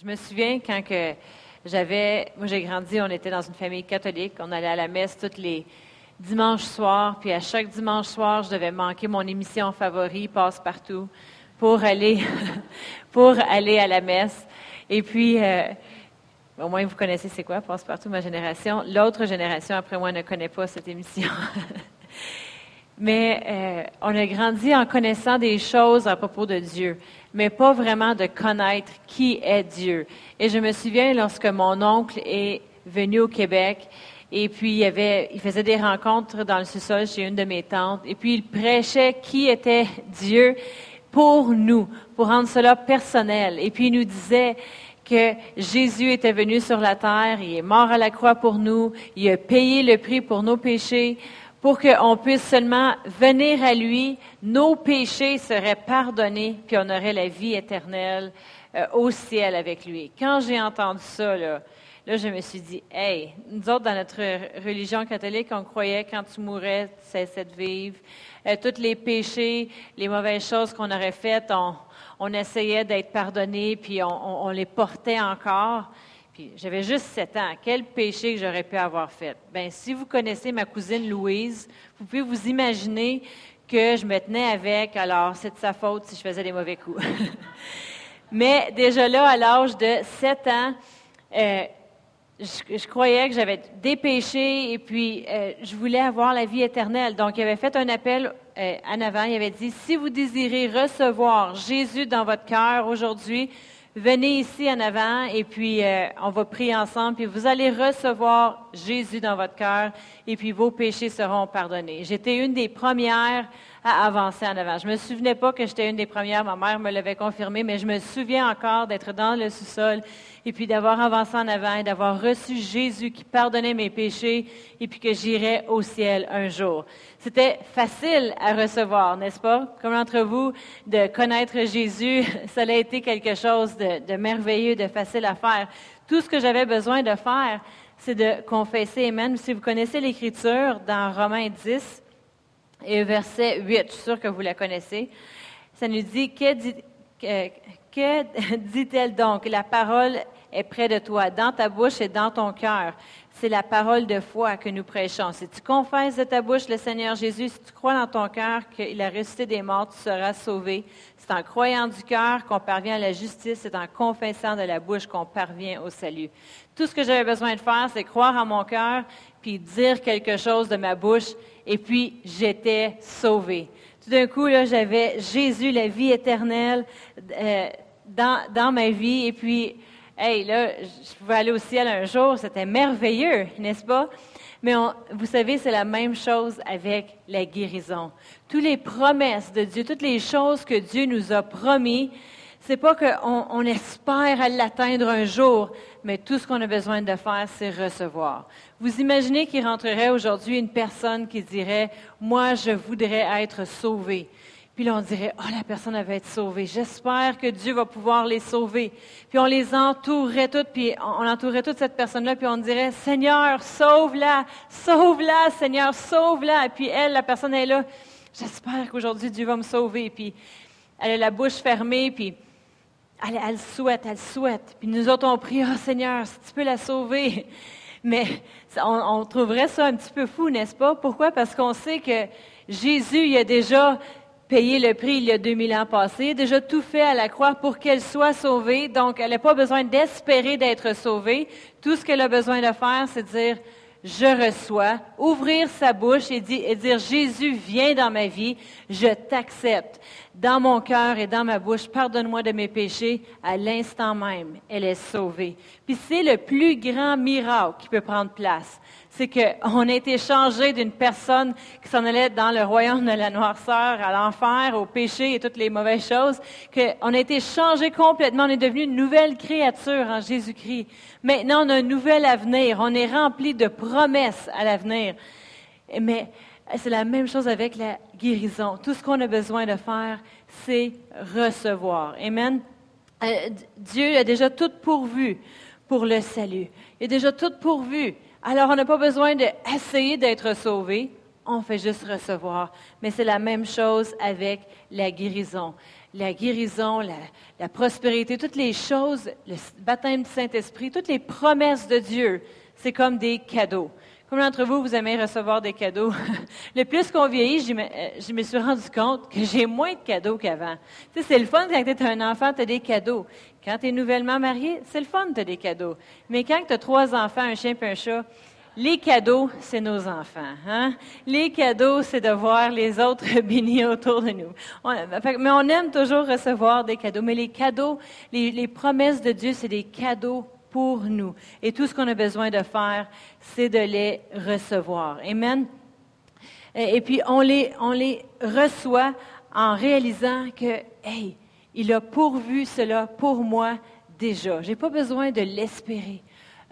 je me souviens quand que j'avais, moi j'ai grandi, on était dans une famille catholique, on allait à la messe tous les dimanches soirs, puis à chaque dimanche soir, je devais manquer mon émission favorite, Passe-Partout, pour aller, pour aller à la messe. Et puis, euh, au moins vous connaissez c'est quoi, Passe-Partout, ma génération? L'autre génération après moi ne connaît pas cette émission. Mais euh, on a grandi en connaissant des choses à propos de Dieu, mais pas vraiment de connaître qui est Dieu. Et je me souviens lorsque mon oncle est venu au Québec, et puis il, avait, il faisait des rencontres dans le sous-sol chez une de mes tantes, et puis il prêchait qui était Dieu pour nous, pour rendre cela personnel. Et puis il nous disait que Jésus était venu sur la terre, il est mort à la croix pour nous, il a payé le prix pour nos péchés, pour qu'on puisse seulement venir à lui, nos péchés seraient pardonnés, puis on aurait la vie éternelle euh, au ciel avec lui. Quand j'ai entendu ça, là, là, je me suis dit, hey, nous autres, dans notre religion catholique, on croyait quand tu mourais, tu cessais de vivre. Euh, tous les péchés, les mauvaises choses qu'on aurait faites, on, on essayait d'être pardonnés, puis on, on les portait encore. Puis j'avais juste sept ans. Quel péché que j'aurais pu avoir fait? Ben, si vous connaissez ma cousine Louise, vous pouvez vous imaginer que je me tenais avec, alors c'est de sa faute si je faisais des mauvais coups. Mais déjà là, à l'âge de sept ans, euh, je, croyais que j'avais des péchés et puis euh, je voulais avoir la vie éternelle. Donc, il avait fait un appel euh, en avant. Il avait dit, si vous désirez recevoir Jésus dans votre cœur aujourd'hui, venez ici en avant et puis euh, on va prier ensemble, puis vous allez recevoir Jésus dans votre cœur et puis vos péchés seront pardonnés. J'étais une des premières à avancer en avant. Je me souvenais pas que j'étais une des premières, ma mère me l'avait confirmé, mais je me souviens encore d'être dans le sous-sol et puis d'avoir avancé en avant et d'avoir reçu Jésus qui pardonnait mes péchés et puis que j'irais au ciel un jour. C'était facile à recevoir, n'est-ce pas? Comme entre vous, de connaître Jésus, ça a été quelque chose de, merveilleux, de facile à faire. Tout ce que j'avais besoin de faire, c'est de confesser Amen. Si vous connaissez l'Écriture dans Romains 10 et verset 8, je suis sûre que vous la connaissez, ça nous dit, que, dit, que dit-elle donc? La parole est près de toi, dans ta bouche et dans ton cœur. C'est la parole de foi que nous prêchons. Si tu confesses de ta bouche le Seigneur Jésus, si tu crois dans ton cœur qu'il a ressuscité des morts, tu seras sauvé. C'est en croyant du cœur qu'on parvient à la justice, c'est en confessant de la bouche qu'on parvient au salut. Tout ce que j'avais besoin de faire, c'est croire en mon cœur, puis dire quelque chose de ma bouche, et puis j'étais sauvé. Tout d'un coup, là, j'avais Jésus, la vie éternelle, euh, dans, dans ma vie, et puis hey, là, je pouvais aller au ciel un jour, c'était merveilleux, n'est-ce pas? Mais vous savez, c'est la même chose avec la guérison. Toutes les promesses de Dieu, toutes les choses que Dieu nous a promis, c'est pas qu'on on espère l'atteindre un jour, mais tout ce qu'on a besoin de faire, c'est recevoir. Vous imaginez qu'il rentrerait aujourd'hui une personne qui dirait, moi, je voudrais être sauvé. Puis là, on dirait, oh, la personne va être sauvée. J'espère que Dieu va pouvoir les sauver. Puis on les entourerait toutes, puis on entourerait toute cette personne-là, puis on dirait, Seigneur, sauve-la, sauve-la, Seigneur, sauve-la. Et puis elle, la personne est là, j'espère qu'aujourd'hui Dieu va me sauver. Puis elle a la bouche fermée, puis elle, souhaite, elle souhaite. Puis nous autres, on prie, oh Seigneur, si tu peux la sauver. Mais on, trouverait ça un petit peu fou, n'est-ce pas? Pourquoi? Parce qu'on sait que Jésus, il a déjà payé le prix il y a 2000 ans passés, déjà tout fait à la croix pour qu'elle soit sauvée. Donc, elle n'a pas besoin d'espérer d'être sauvée. Tout ce qu'elle a besoin de faire, c'est de dire, je reçois, ouvrir sa bouche et, dire, Jésus, viens dans ma vie, je t'accepte. Dans mon cœur et dans ma bouche, pardonne-moi de mes péchés. À l'instant même, elle est sauvée. Puis c'est le plus grand miracle qui peut prendre place c'est qu'on a été changé d'une personne qui s'en allait dans le royaume de la noirceur, à l'enfer, au péché et toutes les mauvaises choses, qu'on a été changé complètement. On est devenu une nouvelle créature en Jésus-Christ. Maintenant, on a un nouvel avenir. On est rempli de promesses à l'avenir. Mais c'est la même chose avec la guérison. Tout ce qu'on a besoin de faire, c'est recevoir. Amen. Euh, Dieu a déjà tout pourvu pour le salut. Il a déjà tout pourvu. Alors, on n'a pas besoin d'essayer d'être sauvé, on fait juste recevoir. Mais c'est la même chose avec la guérison. la guérison, la, prospérité, toutes les choses, le baptême du Saint-Esprit, toutes les promesses de Dieu, c'est comme des cadeaux. Combien d'entre vous, vous aimez recevoir des cadeaux? Le plus qu'on vieillit, je me, euh, je me, suis rendu compte que j'ai moins de cadeaux qu'avant. Tu sais, c'est le fun quand tu es un enfant, tu as des cadeaux. Quand tu es nouvellement marié, c'est le fun, tu des cadeaux. Mais quand tu as trois enfants, un chien et un chat, les cadeaux, c'est nos enfants. Hein? Les cadeaux, c'est de voir les autres bénis autour de nous. mais on aime toujours recevoir des cadeaux. Mais les cadeaux, les promesses de Dieu, c'est des cadeaux pour nous. Et tout ce qu'on a besoin de faire, c'est de les recevoir. Amen? Et puis, on les, on les reçoit en réalisant que, hey, il a pourvu cela pour moi déjà. Je n'ai pas besoin de l'espérer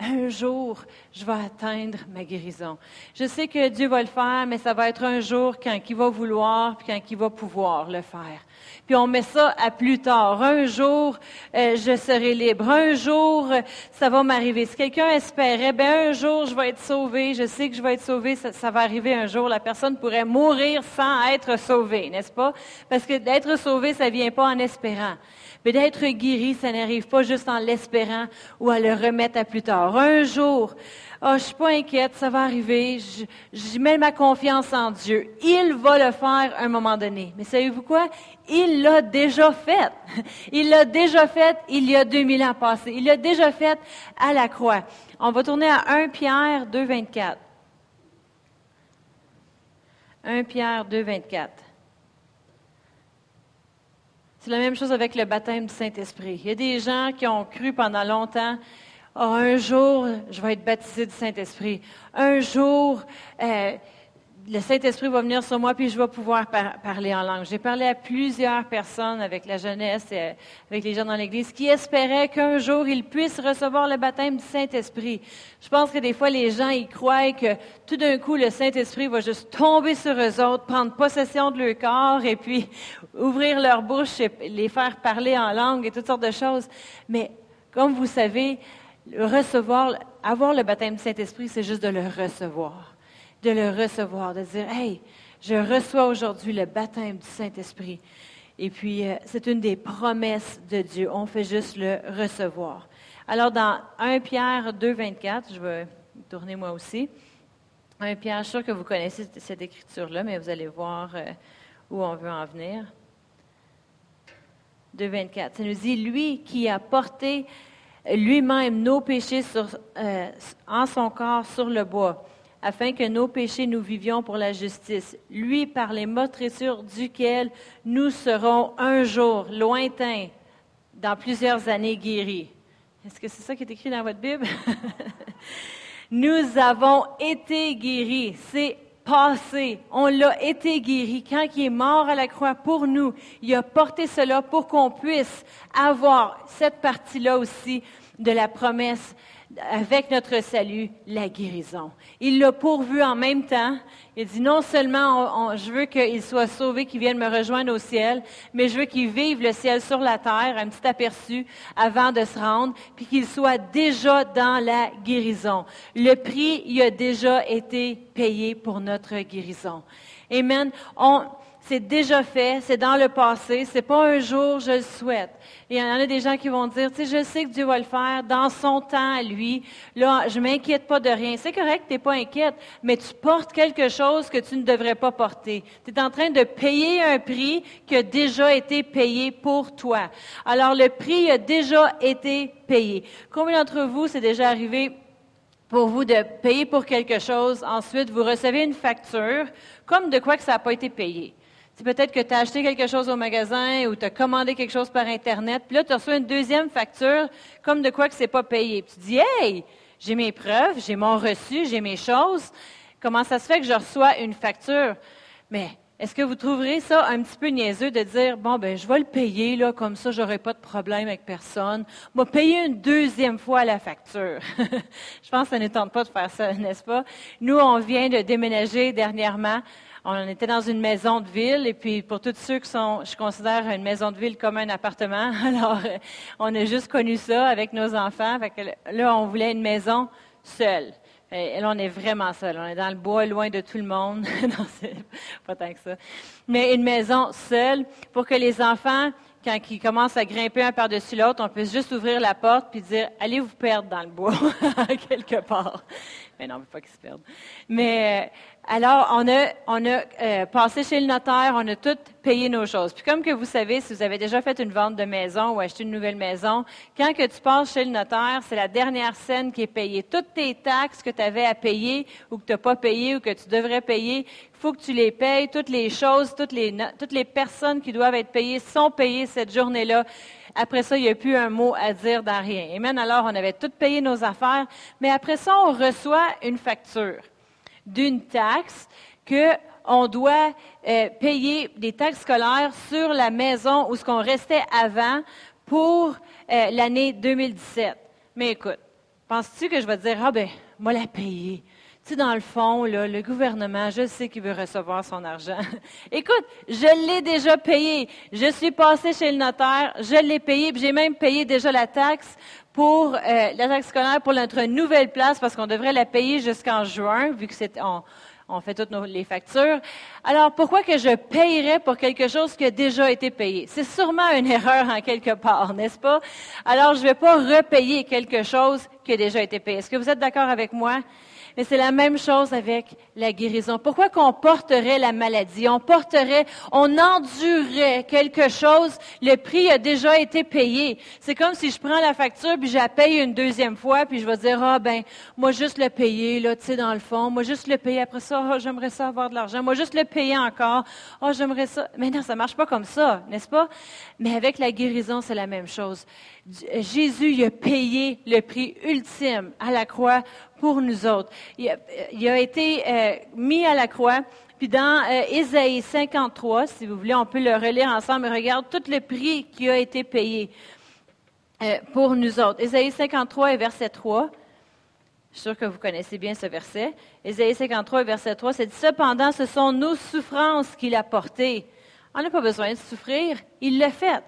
un jour, je vais atteindre ma guérison. Je sais que Dieu va le faire, mais ça va être un jour quand il va vouloir, puis quand il va pouvoir le faire. Puis on met ça à plus tard. Un jour, euh, je serai libre. Un jour, ça va m'arriver. Si quelqu'un espérait, ben un jour, je vais être sauvé. Je sais que je vais être sauvé. Ça, ça va arriver un jour. La personne pourrait mourir sans être sauvée, n'est-ce pas? Parce que d'être sauvé, ça vient pas en espérant. Mais d'être guéri, ça n'arrive pas juste en l'espérant ou à le remettre à plus tard. Un jour, oh, je suis pas inquiète, ça va arriver, je, je mets ma confiance en Dieu. Il va le faire à un moment donné. Mais savez-vous quoi? Il l'a déjà fait. Il l'a déjà fait il y a 2000 ans passés. Il l'a déjà fait à la croix. On va tourner à 1 Pierre 2, 24. 1 Pierre 2, 24. C'est la même chose avec le baptême du Saint-Esprit. Il y a des gens qui ont cru pendant longtemps, oh, un jour, je vais être baptisé du Saint-Esprit. Un jour, euh, le Saint-Esprit va venir sur moi, puis je vais pouvoir parler en langue. J'ai parlé à plusieurs personnes avec la jeunesse et avec les gens dans l'Église qui espéraient qu'un jour ils puissent recevoir le baptême du Saint-Esprit. Je pense que des fois, les gens, ils croient que tout d'un coup, le Saint-Esprit va juste tomber sur eux autres, prendre possession de leur corps et puis ouvrir leur bouche et les faire parler en langue et toutes sortes de choses. Mais comme vous savez, recevoir, avoir le baptême du Saint-Esprit, c'est juste de le recevoir de le recevoir, de dire, hey, je reçois aujourd'hui le baptême du Saint-Esprit. Et puis, euh, c'est une des promesses de Dieu. On fait juste le recevoir. Alors, dans 1 Pierre 2, 24, je vais tourner moi aussi. 1 Pierre, je suis sûr que vous connaissez cette écriture-là, mais vous allez voir euh, où on veut en venir. 2, 24. Ça nous dit, lui qui a porté lui-même nos péchés euh, en son corps sur le bois afin que nos péchés nous vivions pour la justice. Lui, par les meurtrissures duquel nous serons un jour, lointains, dans plusieurs années guéris. Est-ce que c'est ça qui est écrit dans votre Bible? nous avons été guéris. C'est On l'a été guéri. Quand il est mort à la croix pour nous, il a porté cela pour qu'on puisse avoir cette partie-là aussi de la promesse avec notre salut, la guérison. Il l'a pourvu en même temps. Il dit non seulement je veux qu'il soit sauvé, qu'il vienne me rejoindre au ciel, mais je veux qu'il vive le ciel sur la terre, un petit aperçu avant de se rendre, puis qu'il soit déjà dans la guérison. Le prix, il a déjà été payé pour notre guérison. Amen. On, c'est déjà fait, c'est dans le passé, c'est pas un jour je le souhaite. Et il y en a des gens qui vont dire, tu sais, je sais que Dieu va le faire dans son temps à lui. Là, je m'inquiète pas de rien. C'est correct, tu n'es pas inquiète, mais tu portes quelque chose que tu ne devrais pas porter. Tu es en train de payer un prix qui a déjà été payé pour toi. Alors, le prix a déjà été payé. Combien d'entre vous, c'est déjà arrivé pour vous de payer pour quelque chose, ensuite vous recevez une facture, comme de quoi que ça n'a pas été payé? Peut-être que tu as acheté quelque chose au magasin ou tu as commandé quelque chose par Internet, puis là, tu reçois une deuxième facture comme de quoi que c'est pas payé. Puis tu dis, hey, j'ai mes preuves, j'ai mon reçu, j'ai mes choses. Comment ça se fait que je reçois une facture? Mais est-ce que vous trouverez ça un petit peu niaiseux de dire, bon, ben, je vais le payer, là, comme ça, j'aurai pas de problème avec personne. Moi, payer une deuxième fois la facture. je pense que ça ne tente pas de faire ça, n'est-ce pas? Nous, on vient de déménager dernièrement on était dans une maison de ville, et puis pour tous ceux qui sont, je considère une maison de ville comme un appartement, alors euh, on a juste connu ça avec nos enfants. là, on voulait une maison seule. Et là, on est vraiment seul. On est dans le bois, loin de tout le monde. non, c'est pas tant que ça. Mais une maison seule pour que les enfants quand ils commencent à grimper un par-dessus l'autre, on peut juste ouvrir la porte puis dire allez vous perdre dans le bois quelque part. Mais non, pas qu'ils se perdent. Mais euh, alors, on a, on a euh, passé chez le notaire, on a tout payé nos choses. Puis comme que vous savez, si vous avez déjà fait une vente de maison ou acheté une nouvelle maison, quand que tu passes chez le notaire, c'est la dernière scène qui est payée. Toutes tes taxes que tu avais à payer ou que tu n'as pas payé ou que tu devrais payer, il faut que tu les payes. Toutes les choses, toutes les, toutes les personnes qui doivent être payées sont payées cette journée-là. Après ça, il n'y a plus un mot à dire dans rien. Amen. Alors, on avait tout payé nos affaires, mais après ça, on reçoit une facture d'une taxe que on doit euh, payer des taxes scolaires sur la maison où ce qu'on restait avant pour euh, l'année 2017. Mais écoute, penses-tu que je vais dire, ah ben, moi la payer? Dans le fond, le gouvernement, je sais qu'il veut recevoir son argent. Écoute, je l'ai déjà payé. Je suis passé chez le notaire, je l'ai payé, puis j'ai même payé déjà la taxe pour euh, la taxe scolaire pour notre nouvelle place, parce qu'on devrait la payer jusqu'en juin, vu que c'est on fait toutes nos, les factures. Alors, pourquoi que je payerais pour quelque chose qui a déjà été payé? C'est sûrement une erreur en quelque part, n'est-ce pas? Alors, je ne vais pas repayer quelque chose qui a déjà été payé. Est-ce que vous êtes d'accord avec moi? Mais c'est la même chose avec la guérison. Pourquoi qu'on porterait la maladie? On porterait, on endurerait quelque chose, le prix a déjà été payé. C'est comme si je prends la facture puis je la paye une deuxième fois puis je vais dire, ah ben, moi juste le payer, là, tu sais, dans le fond. Moi juste le payer après ça, oh, j'aimerais ça avoir de l'argent. Moi juste le payer encore. Oh, j'aimerais ça. Mais non, ça marche pas comme ça, n'est-ce pas? Mais avec la guérison, c'est la même chose. Jésus a payé le prix ultime à la croix pour nous autres. Il a, été euh, mis à la croix. Puis dans euh, Ésaïe 53, si vous voulez, on peut le relire ensemble, regarde tout le prix qui a été payé euh, pour nous autres. Ésaïe 53 et verset 3. Je suis sûr que vous connaissez bien ce verset. Ésaïe 53 et verset 3, c'est dit, cependant, ce sont nos souffrances qu'il a portées. On n'a pas besoin de souffrir, il l'a fait.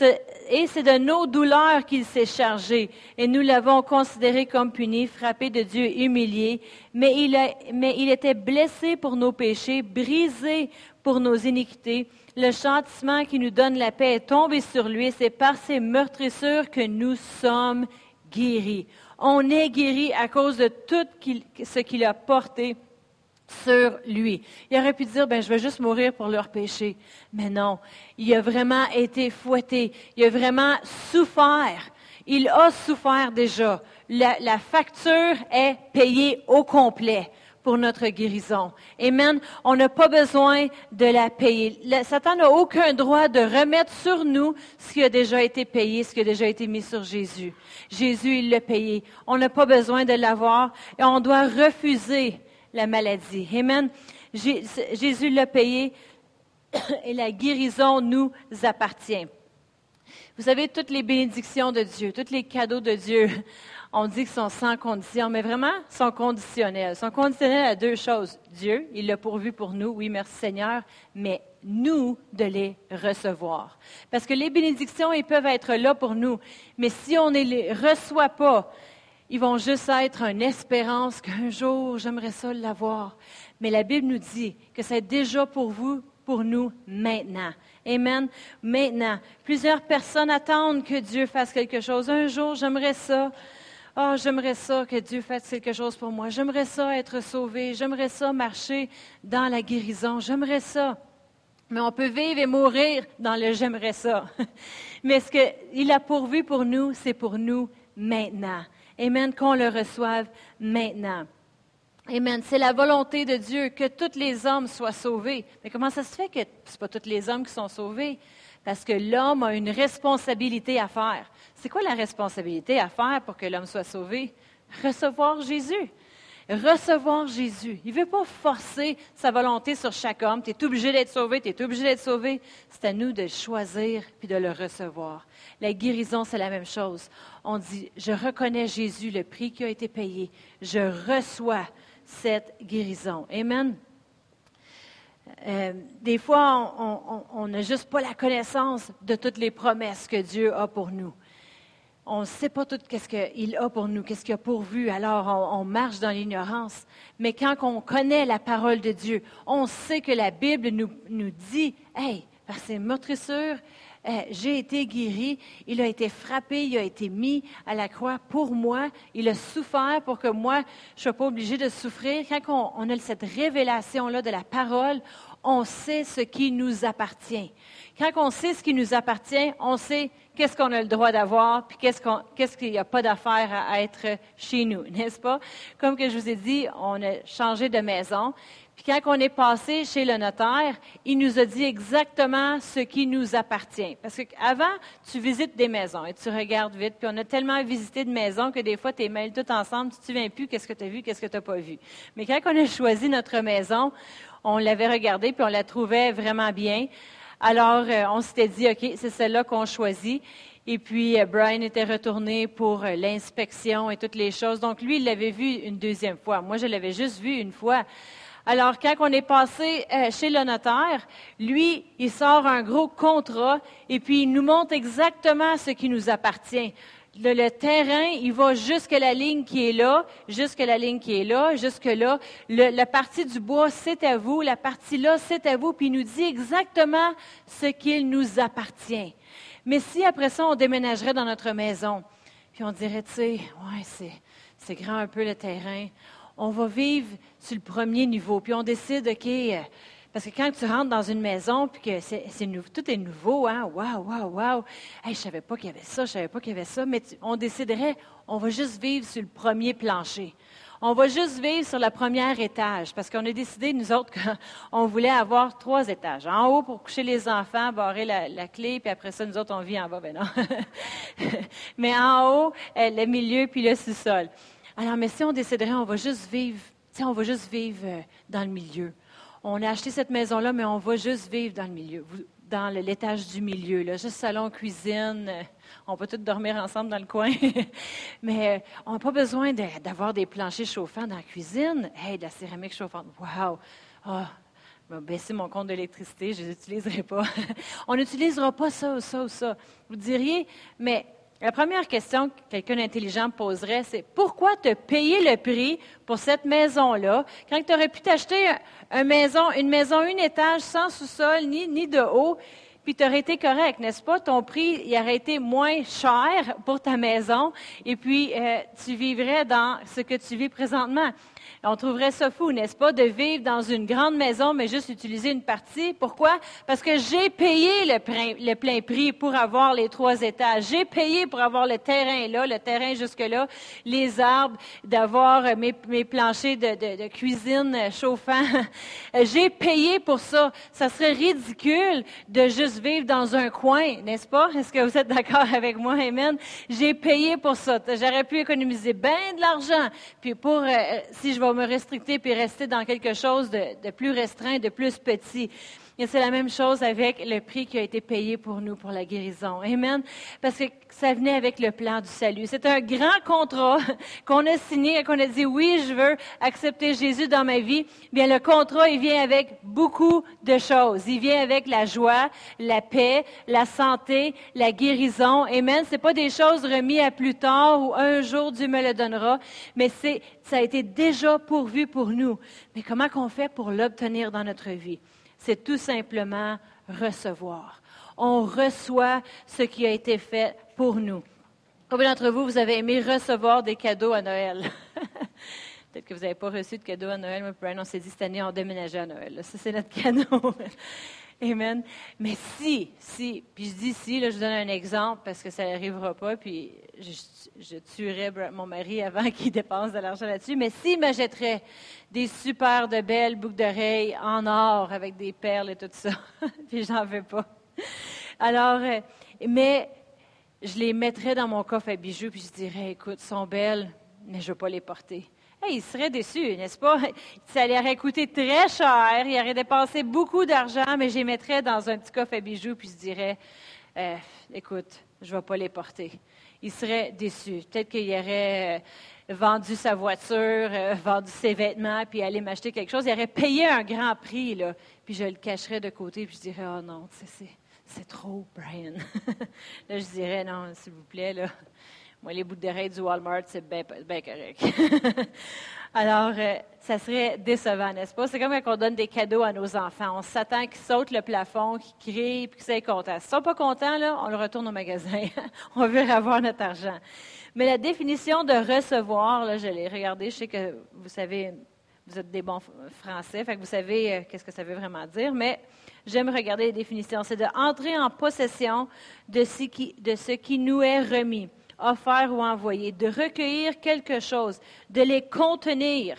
Et c'est de nos douleurs qu'il s'est chargé. Et nous l'avons considéré comme puni, frappé de Dieu, humilié. Mais il, était blessé pour nos péchés, brisé pour nos iniquités. Le châtiment qui nous donne la paix est tombé sur lui. C'est par ses meurtrissures que nous sommes guéris. On est guéris à cause de tout ce qu'il a porté sur lui. Il aurait pu dire, ben, je vais juste mourir pour leur péché. Mais non, il a vraiment été fouetté. Il a vraiment souffert. Il a souffert déjà. La, facture est payée au complet pour notre guérison. Amen. On n'a pas besoin de la payer. Satan n'a aucun droit de remettre sur nous ce qui a déjà été payé, ce qui a déjà été mis sur Jésus. Jésus, il l'a payé. On n'a pas besoin de l'avoir et on doit refuser la maladie. Amen. Jésus l'a payé et la guérison nous appartient. Vous savez, toutes les bénédictions de Dieu, tous les cadeaux de Dieu, on dit qu'ils sont sans condition, mais vraiment sont conditionnels. Ils sont conditionnels à deux choses. Dieu, il l'a pourvu pour nous, oui, merci Seigneur, mais nous de les recevoir. Parce que les bénédictions, ils peuvent être là pour nous, mais si on ne les reçoit pas, ils vont juste être une espérance qu'un jour, j'aimerais ça l'avoir. Mais la Bible nous dit que c'est déjà pour vous, pour nous, maintenant. Amen. Maintenant. Plusieurs personnes attendent que Dieu fasse quelque chose. Un jour, j'aimerais ça. Oh, j'aimerais ça que Dieu fasse quelque chose pour moi. J'aimerais ça être sauvé. J'aimerais ça marcher dans la guérison. J'aimerais ça. Mais on peut vivre et mourir dans le j'aimerais ça. Mais ce qu'il a pourvu pour nous, c'est pour nous maintenant. Amen, qu'on le reçoive maintenant. Amen. C'est la volonté de Dieu que tous les hommes soient sauvés. Mais comment ça se fait que ce pas tous les hommes qui sont sauvés? Parce que l'homme a une responsabilité à faire. C'est quoi la responsabilité à faire pour que l'homme soit sauvé? Recevoir Jésus. Recevoir Jésus. Il ne veut pas forcer sa volonté sur chaque homme. Tu es obligé d'être sauvé, tu es obligé d'être sauvé. C'est à nous de choisir puis de le recevoir. La guérison, c'est la même chose. On dit, je reconnais Jésus, le prix qui a été payé. Je reçois cette guérison. Amen. Euh, des fois, on n'a juste pas la connaissance de toutes les promesses que Dieu a pour nous. On ne sait pas tout qu'est-ce qu'il a pour nous, qu'est-ce qu'il a pourvu, alors on, marche dans l'ignorance. Mais quand on connaît la parole de Dieu, on sait que la Bible nous, dit, hey, par ses meurtrissures, euh, j'ai été guéri, il a été frappé, il a été mis à la croix pour moi, il a souffert pour que moi, je ne sois pas obligée de souffrir. Quand on, a cette révélation-là de la parole, on sait ce qui nous appartient. Quand on sait ce qui nous appartient, on sait qu'est-ce qu'on a le droit d'avoir, puis qu'est-ce qu'il n'y a pas d'affaire à être chez nous, n'est-ce pas? Comme que je vous ai dit, on a changé de maison. Puis quand on est passé chez le notaire, il nous a dit exactement ce qui nous appartient. Parce qu'avant, tu visites des maisons et tu regardes vite. Puis on a tellement visité de maisons que des fois, tu es mêlé tout ensemble, tu ne te souviens plus qu'est-ce que tu as vu, qu'est-ce que tu n'as pas vu. Mais quand on a choisi notre maison, on l'avait regardée puis on la trouvait vraiment bien. Alors, euh, on s'était dit, OK, c'est celle-là qu'on choisit. Et puis, euh, Brian était retourné pour euh, l'inspection et toutes les choses. Donc, lui, il l'avait vu une deuxième fois. Moi, je l'avais juste vu une fois. Alors, quand on est passé chez le notaire, lui, il sort un gros contrat et puis il nous montre exactement ce qui nous appartient. Le, terrain, il va jusque la ligne qui est là, jusque la ligne qui est là, jusque là. la partie du bois, c'est à vous. La partie là, c'est à vous. Puis il nous dit exactement ce qu'il nous appartient. Mais si après ça, on déménagerait dans notre maison, puis on dirait, tu sais, ouais, c'est, c'est grand un peu le terrain on va vivre sur le premier niveau. Puis on décide, OK, euh, parce que quand tu rentres dans une maison, puis que c'est, tout est nouveau, hein, waouh, waouh, waouh, hey, je savais pas qu'il y avait ça, je savais pas qu'il y avait ça, mais on déciderait, on va juste vivre sur le premier plancher. On va juste vivre sur le premier étage, parce qu'on a décidé, nous autres, qu'on voulait avoir trois étages. En haut pour coucher les enfants, barrer la, clé, puis après ça, nous autres, on vit en bas. Ben non. mais en haut, euh, le milieu, puis le sous-sol. Alors, mais si on déciderait, on va juste vivre, on va juste vivre euh, dans le milieu. On a acheté cette maison-là, mais on va juste vivre dans le milieu, dans l'étage du milieu, là, juste salon, cuisine. Euh, on peut tous dormir ensemble dans le coin. mais euh, on n'a pas besoin d'avoir des planchers chauffants dans la cuisine. Hey, de la céramique chauffante. Wow! Ah, vais baisser mon compte d'électricité, je ne les pas. on n'utilisera pas ça ou ça ou ça. Vous diriez, mais la première question que quelqu'un d'intelligent poserait, c'est pourquoi te payer le prix pour cette maison-là? Quand tu aurais pu t'acheter une maison, une maison, une étage sans sous-sol ni, ni de haut, puis tu aurais été correct, n'est-ce pas? Ton prix, il aurait été moins cher pour ta maison, et puis euh, tu vivrais dans ce que tu vis présentement. On trouverait ça fou, n'est-ce pas, de vivre dans une grande maison, mais juste utiliser une partie. Pourquoi? Parce que j'ai payé le, plein prix pour avoir les trois étages. J'ai payé pour avoir le terrain là, le terrain jusque-là, les arbres, d'avoir mes, planchers de, cuisine chauffants. j'ai payé pour ça. Ça serait ridicule de juste vivre dans un coin, n'est-ce pas? Est-ce que vous êtes d'accord avec moi? Amen. J'ai payé pour ça. J'aurais pu économiser bien de l'argent. Puis pour, euh, si je vais me restricter puis rester dans quelque chose de, plus restreint, de plus petit. Et c'est la même chose avec le prix qui a été payé pour nous, pour la guérison. Amen. Parce que ça venait avec le plan du salut. C'est un grand contrat qu'on a signé et qu'on a dit oui, je veux accepter Jésus dans ma vie. Bien, le contrat, il vient avec beaucoup de choses. Il vient avec la joie, la paix, la santé, la guérison. Amen. C'est pas des choses remises à plus tard ou un jour Dieu me le donnera, mais c'est, ça a été déjà pourvu pour nous. Mais comment qu'on fait pour l'obtenir dans notre vie? C'est tout simplement recevoir. On reçoit ce qui a été fait pour nous. Combien d'entre vous, vous avez aimé recevoir des cadeaux à Noël? Peut-être que vous n'avez pas reçu de cadeaux à Noël, mais Brian, on s'est dit cette année, on déménageait à Noël. Ça, c'est notre cadeau. Amen. Mais si, si, puis je dis si, là, je donne un exemple parce que ça n'arrivera pas, puis je, tuerais mon mari avant qu'il dépense de l'argent là-dessus, mais s'il m'achèterait des super de belles boucles d'oreilles en or avec des perles et tout ça, puis j'en veux pas. Alors, euh, mais je les mettrais dans mon coffre à bijoux, puis je dirais, écoute, sont belles, mais je ne veux pas les porter il serait déçu, n'est-ce pas? Ça lui aurait coûté très cher, il aurait dépensé beaucoup d'argent, mais je les mettrais dans un petit coffre à bijoux, puis je dirais, euh, écoute, je ne vais pas les porter. Il serait déçu. Peut-être qu'il aurait euh, vendu sa voiture, euh, vendu ses vêtements, puis allé m'acheter quelque chose. Il aurait payé un grand prix, là, puis je le cacherais de côté, puis je dirais, oh non, c'est trop, Brian. là, je dirais, non, s'il vous plaît, là Les bouts d'oreilles du Walmart, c'est bien correct. Alors, euh, ça serait décevant, n'est-ce pas? C'est comme quand on donne des cadeaux à nos enfants. On s'attend qu'ils sautent le plafond, qu'ils crient, puis qu'ils soient contents. S'ils ne sont pas contents, on le retourne au magasin. on veut avoir notre argent. Mais la définition de recevoir, je l'ai regardée, je sais que vous savez, vous êtes des bons français, vous savez euh, qu'est-ce que ça veut vraiment dire, mais j'aime regarder les définitions. C'est de en possession ce de ce qui nous est remis offert ou envoyé, de recueillir quelque chose, de les contenir,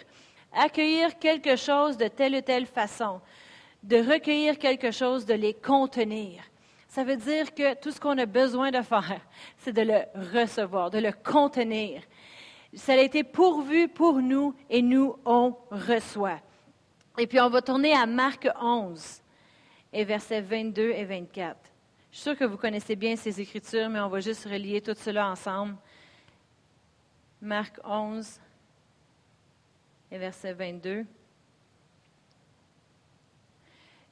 accueillir quelque chose de telle ou telle façon, de recueillir quelque chose, de les contenir. Ça veut dire que tout ce qu'on a besoin de faire, c'est de le recevoir, de le contenir. Ça a été pourvu pour nous et nous, on reçoit. Et puis on va tourner à Marc 11 et versets 22 et 24. Je suis sûre que vous connaissez bien ces Écritures, mais on va juste relier tout cela ensemble. Marc 11 et verset 22.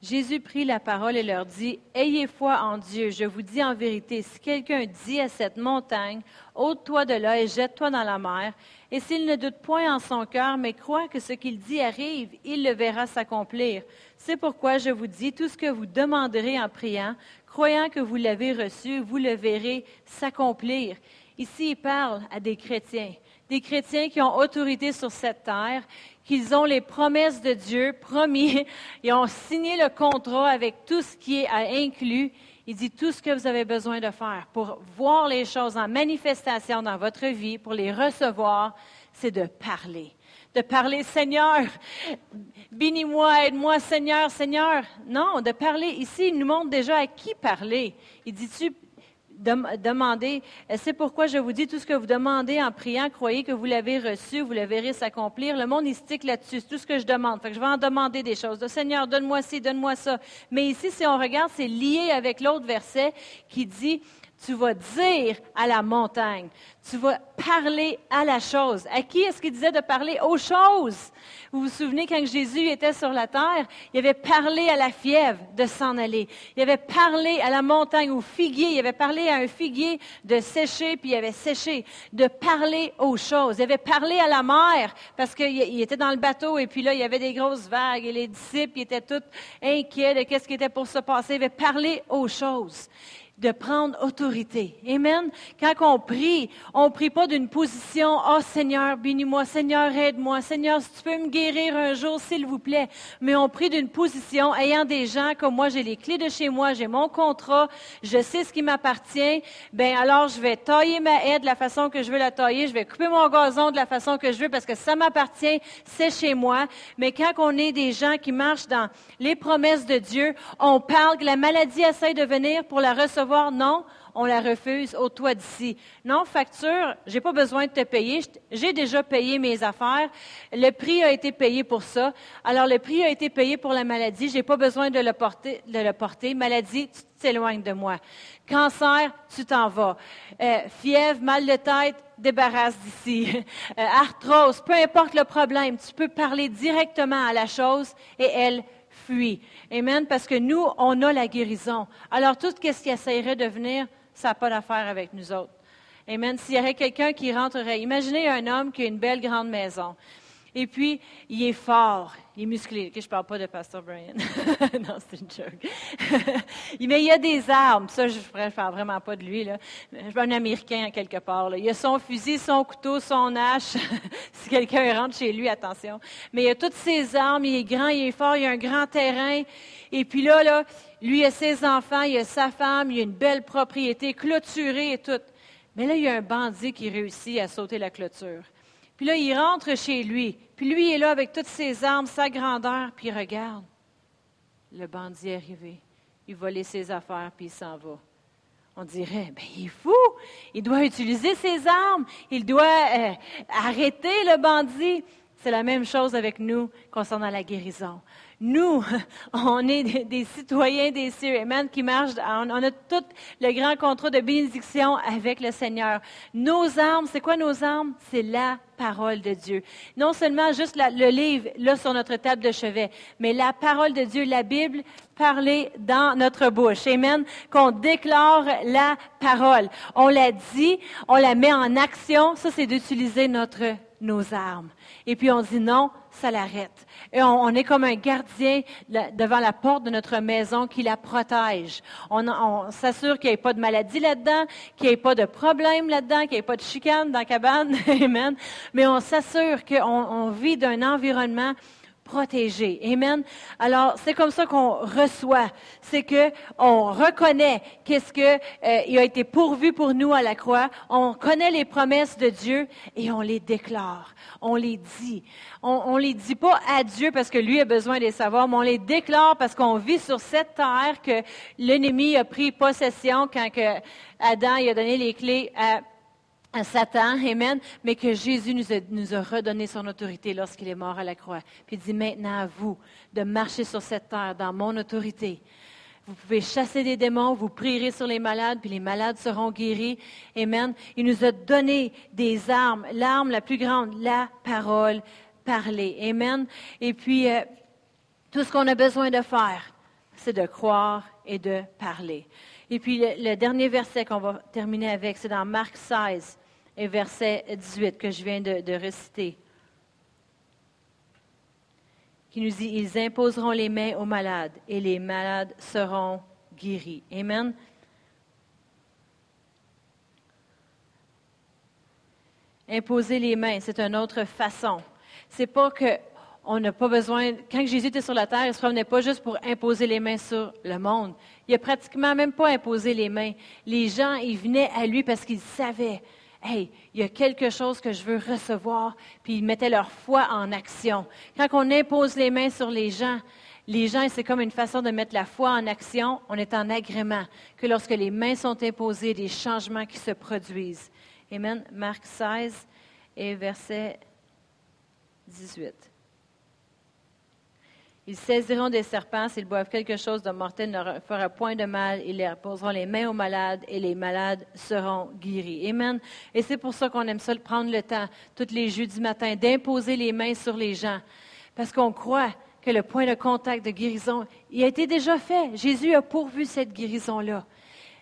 Jésus prit la parole et leur dit, Ayez foi en Dieu. Je vous dis en vérité, si quelqu'un dit à cette montagne, ôte-toi de là et jette-toi dans la mer, et s'il ne doute point en son cœur, mais croit que ce qu'il dit arrive, il le verra s'accomplir. C'est pourquoi je vous dis, tout ce que vous demanderez en priant, croyant que vous l'avez reçu, vous le verrez s'accomplir. Ici, il parle à des chrétiens, des chrétiens qui ont autorité sur cette terre, qu'ils ont les promesses de Dieu promis, ils ont signé le contrat avec tout ce qui est inclus. Il dit tout ce que vous avez besoin de faire pour voir les choses en manifestation dans votre vie, pour les recevoir, c'est de parler de parler Seigneur, bénis-moi, aide-moi Seigneur, Seigneur. Non, de parler ici, il nous montre déjà à qui parler. Il demander, c'est pourquoi je vous dis tout ce que vous demandez en priant, croyez que vous l'avez reçu, vous le verrez s'accomplir. Le monde, il stick là-dessus, c'est tout ce que je demande. Fait que je vais en demander des choses. Seigneur, donne-moi ci, donne-moi ça. Mais ici, si on regarde, c'est lié avec l'autre verset qui dit, tu vas dire à la montagne, tu vas parler à la chose. À qui est-ce qu'il disait de parler? Aux choses? Vous vous souvenez quand Jésus était sur la terre, il avait parlé à la fièvre de s'en aller. Il avait parlé à la montagne, au figuier. Il avait parlé à un figuier de sécher, puis il avait séché. De parler aux choses. Il avait parlé à la mer, parce qu'il était dans le bateau, et puis là, il y avait des grosses vagues, et les disciples étaient tous inquiets de qu'est-ce qui était pour se passer. Il avait parlé aux choses de prendre autorité. Amen. Quand on prie, on prie pas d'une position, oh Seigneur, bénis-moi, Seigneur, aide-moi, Seigneur, si tu peux me guérir un jour, s'il vous plaît. Mais on prie d'une position ayant des gens comme moi, j'ai les clés de chez moi, j'ai mon contrat, je sais ce qui m'appartient. Ben alors, je vais tailler ma haie de la façon que je veux la tailler, je vais couper mon gazon de la façon que je veux parce que ça m'appartient, c'est chez moi. Mais quand on est des gens qui marchent dans les promesses de Dieu, on parle que la maladie essaie de venir pour la recevoir non, on la refuse au toit d'ici. Non, facture, j'ai pas besoin de te payer, j'ai déjà payé mes affaires, le prix a été payé pour ça. Alors le prix a été payé pour la maladie, j'ai pas besoin de le porter, de le porter. Maladie, tu t'éloignes de moi. Cancer, tu t'en vas. Euh, fièvre, mal de tête, débarrasse d'ici. Euh, arthrose, peu importe le problème, tu peux parler directement à la chose et elle fuit. Amen. Parce que nous, on a la guérison. Alors, tout ce qui essaierait de venir, ça n'a pas d'affaire avec nous autres. Amen. S'il y avait quelqu'un qui rentrerait, imaginez un homme qui a une belle grande maison. Et puis, il est fort, il est musclé. je ne parle pas de Pastor Brian. non, c'est une joke. Mais il a des armes. Ça, je ne parle vraiment pas de lui. Là. Je suis un Américain, quelque part. Il a son fusil, son couteau, son hache. si quelqu'un rentre chez lui, attention. Mais il a toutes ses armes. Il est grand, il est fort, il a un grand terrain. Et puis là, là, lui, il a ses enfants, il a sa femme, il a une belle propriété clôturée et tout. Mais là, il y a un bandit qui réussit à sauter la clôture. Puis là, il rentre chez lui. Puis lui est là avec toutes ses armes, sa grandeur, puis il regarde. Le bandit est arrivé. Il volait ses affaires, puis il s'en va. On dirait, ben il est fou. Il doit utiliser ses armes. Il doit euh, arrêter le bandit. C'est la même chose avec nous concernant la guérison. Nous, on est des, citoyens des cieux, Amen, qui marchent, on, a tout le grand contrat de bénédiction avec le Seigneur. Nos armes, c'est quoi nos armes? C'est la parole de Dieu. Non seulement juste le livre, là, sur notre table de chevet, mais la parole de Dieu, la Bible, parlée dans notre bouche. Amen. Qu'on déclare la parole. On la dit, on la met en action. Ça, c'est d'utiliser notre, nos armes. Et puis on dit non, ça l'arrête. Et on, est comme un gardien devant la porte de notre maison qui la protège. On, s'assure qu'il n'y ait pas de maladie là-dedans, qu'il n'y ait pas de problème là-dedans, qu'il n'y ait pas de chicane dans la cabane. Amen. Mais on s'assure qu'on vit d'un environnement protégé. Amen. Alors, c'est comme ça qu'on reçoit. C'est que on reconnaît qu'est-ce que euh, il a été pourvu pour nous à la croix. On connaît les promesses de Dieu et on les déclare. On les dit. On, ne les dit pas à Dieu parce que lui a besoin de les savoir, mais on les déclare parce qu'on vit sur cette terre que l'ennemi a pris possession quand que Adam il a donné les clés à à Satan, Amen, mais que Jésus nous a, redonné son autorité lorsqu'il est mort à la croix. Puis il dit maintenant à vous de marcher sur cette terre dans mon autorité. Vous pouvez chasser des démons, vous prierez sur les malades, puis les malades seront guéris. Amen. Il nous a donné des armes, l'arme la plus grande, la parole parler. Amen. Et puis, euh, tout ce qu'on a besoin de faire, c'est de croire et de parler. Et puis, le, le dernier verset qu'on va terminer avec, c'est dans Marc 16 et verset 18 que je viens de, réciter, qui nous dit, ils imposeront les mains aux malades et les malades seront guéris. Amen. Imposer les mains, c'est une autre façon. C'est pas que on n'a pas besoin. Quand Jésus était sur la terre, il ne se promenait pas juste pour imposer les mains sur le monde. Il a pratiquement même pas imposé les mains. Les gens, ils venaient à lui parce qu'ils savaient Hey, il y a quelque chose que je veux recevoir, puis ils mettaient leur foi en action. Quand on impose les mains sur les gens, les gens, c'est comme une façon de mettre la foi en action. On est en agrément que lorsque les mains sont imposées, des changements qui se produisent. Amen. Marc 16 et verset 18. Ils saisiront des serpents, s'ils boivent quelque chose de mortel, ne leur fera point de mal. Ils leur poseront les mains aux malades et les malades seront guéris. Amen. Et c'est pour ça qu'on aime ça, prendre le temps, tous les jeudis matin, d'imposer les mains sur les gens. Parce qu'on croit que le point de contact de guérison, il a été déjà fait. Jésus a pourvu cette guérison-là.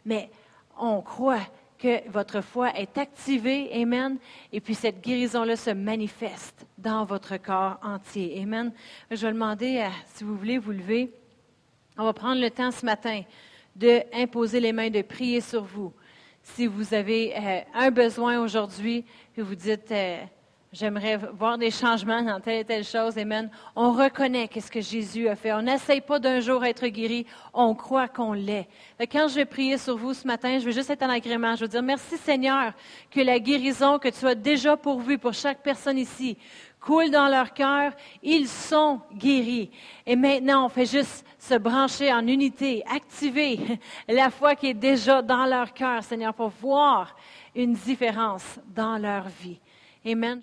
Mais on croit que votre foi est activée, Amen, et puis cette guérison-là se manifeste dans votre corps entier. Amen. Je vais demander, si vous voulez vous lever, on va prendre le temps ce matin d'imposer les mains, de prier sur vous. Si vous avez euh, un besoin aujourd'hui, que vous dites, euh, J'aimerais voir des changements dans telle et telle chose. Amen. On reconnaît qu'est-ce que Jésus a fait. On n'essaye pas d'un jour être guéri. On croit qu'on l'est. Quand je vais prier sur vous ce matin, je vais juste être en agrément. Je veux dire merci Seigneur que la guérison que tu as déjà pourvue pour chaque personne ici coule dans leur cœur. Ils sont guéris. Et maintenant, on fait juste se brancher en unité, activer la foi qui est déjà dans leur cœur, Seigneur, pour voir une différence dans leur vie. Amen.